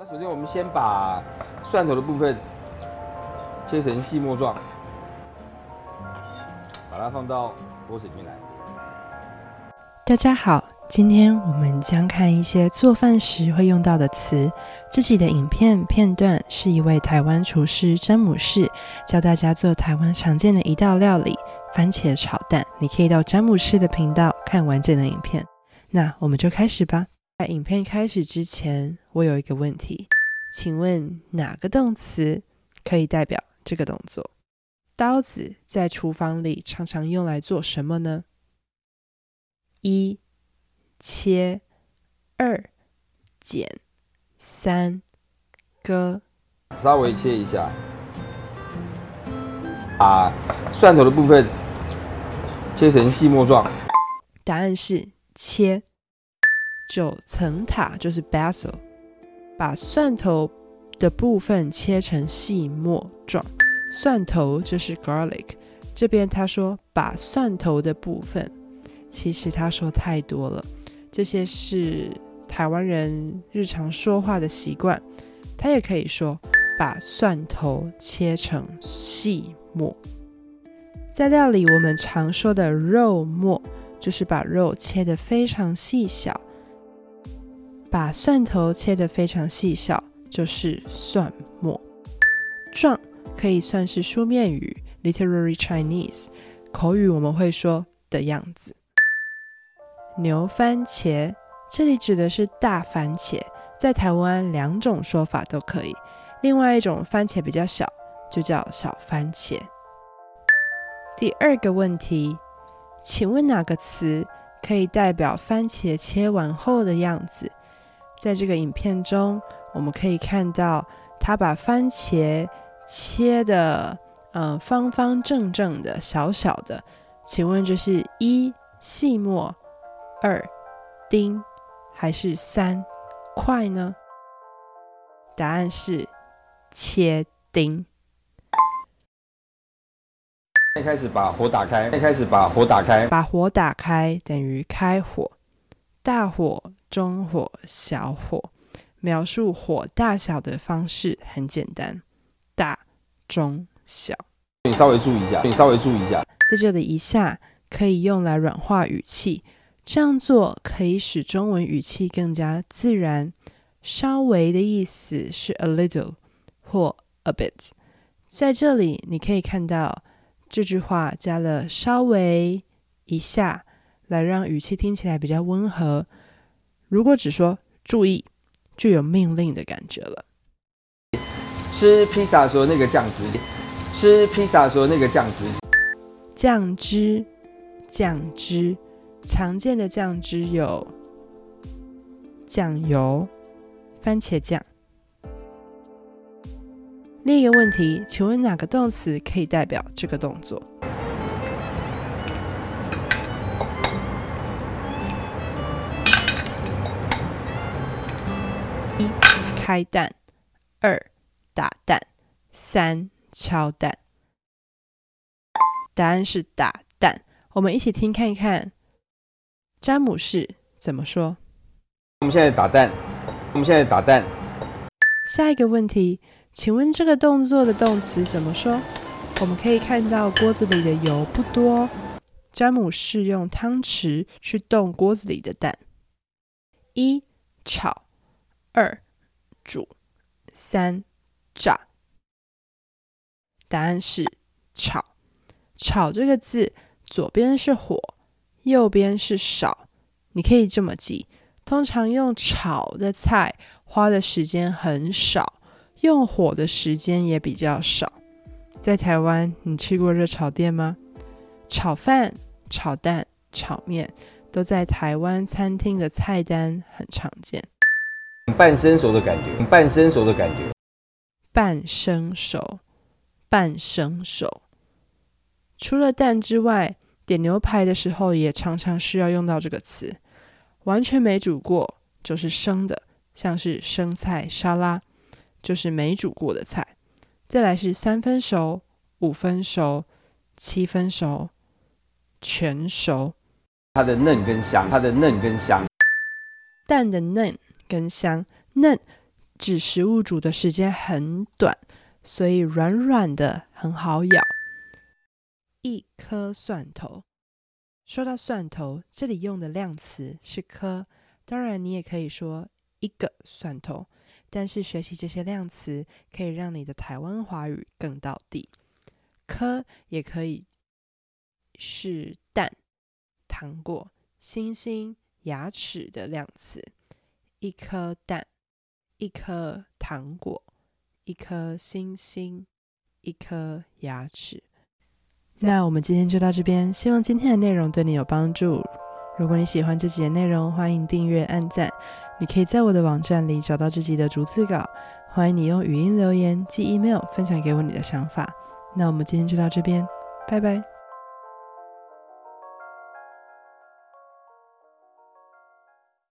那首先我们先把蒜头的部分切成细末状，把它放到锅子里面来。大家好，今天我们将看一些做饭时会用到的词。这集的影片片段是一位台湾厨师詹姆士教大家做台湾常见的一道料理——番茄炒蛋。你可以到詹姆士的频道看完整的影片。那我们就开始吧。在影片开始之前，我有一个问题，请问哪个动词可以代表这个动作？刀子在厨房里常常用来做什么呢？一、切；二、剪；三、割。稍微切一下，把蒜头的部分切成细末状。答案是切。九层塔就是 basil，把蒜头的部分切成细末状。蒜头就是 garlic，这边他说把蒜头的部分，其实他说太多了，这些是台湾人日常说话的习惯。他也可以说把蒜头切成细末。在料理我们常说的肉末，就是把肉切得非常细小。把蒜头切得非常细小，就是蒜末。状可以算是书面语 （literary Chinese），口语我们会说的样子。牛番茄，这里指的是大番茄，在台湾两种说法都可以。另外一种番茄比较小，就叫小番茄。第二个问题，请问哪个词可以代表番茄切完后的样子？在这个影片中，我们可以看到他把番茄切的，呃，方方正正的、小小的。请问这是一细末、二丁还是三块呢？答案是切丁。开始把火打开，开始把火打开，把火打开等于开火，大火。中火、小火，描述火大小的方式很简单，大、中、小。你稍微注意一下，你稍微注意一下，在这里一下可以用来软化语气，这样做可以使中文语气更加自然。稍微的意思是 a little 或 a bit，在这里你可以看到这句话加了稍微一下，来让语气听起来比较温和。如果只说注意，就有命令的感觉了。吃披萨的时候那个酱汁，吃披萨的时候那个酱汁，酱汁，酱汁，常见的酱汁有酱油、番茄酱。另一个问题，请问哪个动词可以代表这个动作？开蛋，二打蛋，三敲蛋。答案是打蛋。我们一起听看一看，詹姆士怎么说？我们现在打蛋。我们现在打蛋。下一个问题，请问这个动作的动词怎么说？我们可以看到锅子里的油不多，詹姆士用汤匙去动锅子里的蛋。一炒，二。煮三炸，答案是炒。炒这个字，左边是火，右边是少。你可以这么记：通常用炒的菜花的时间很少，用火的时间也比较少。在台湾，你去过热炒店吗？炒饭、炒蛋、炒面都在台湾餐厅的菜单很常见。半生熟的感觉，半生熟的感觉，半生熟，半生熟。除了蛋之外，点牛排的时候也常常需要用到这个词。完全没煮过就是生的，像是生菜沙拉，就是没煮过的菜。再来是三分熟、五分熟、七分熟、全熟。它的嫩跟香，它的嫩跟香，蛋的嫩。跟香嫩指食物煮的时间很短，所以软软的，很好咬。一颗蒜头。说到蒜头，这里用的量词是颗，当然你也可以说一个蒜头。但是学习这些量词，可以让你的台湾华语更到地。颗也可以是蛋、糖果、星星、牙齿的量词。一颗蛋，一颗糖果，一颗星星，一颗牙齿。那我们今天就到这边，希望今天的内容对你有帮助。如果你喜欢这集的内容，欢迎订阅、按赞。你可以在我的网站里找到这集的逐字稿。欢迎你用语音留言、寄 email 分享给我你的想法。那我们今天就到这边，拜拜。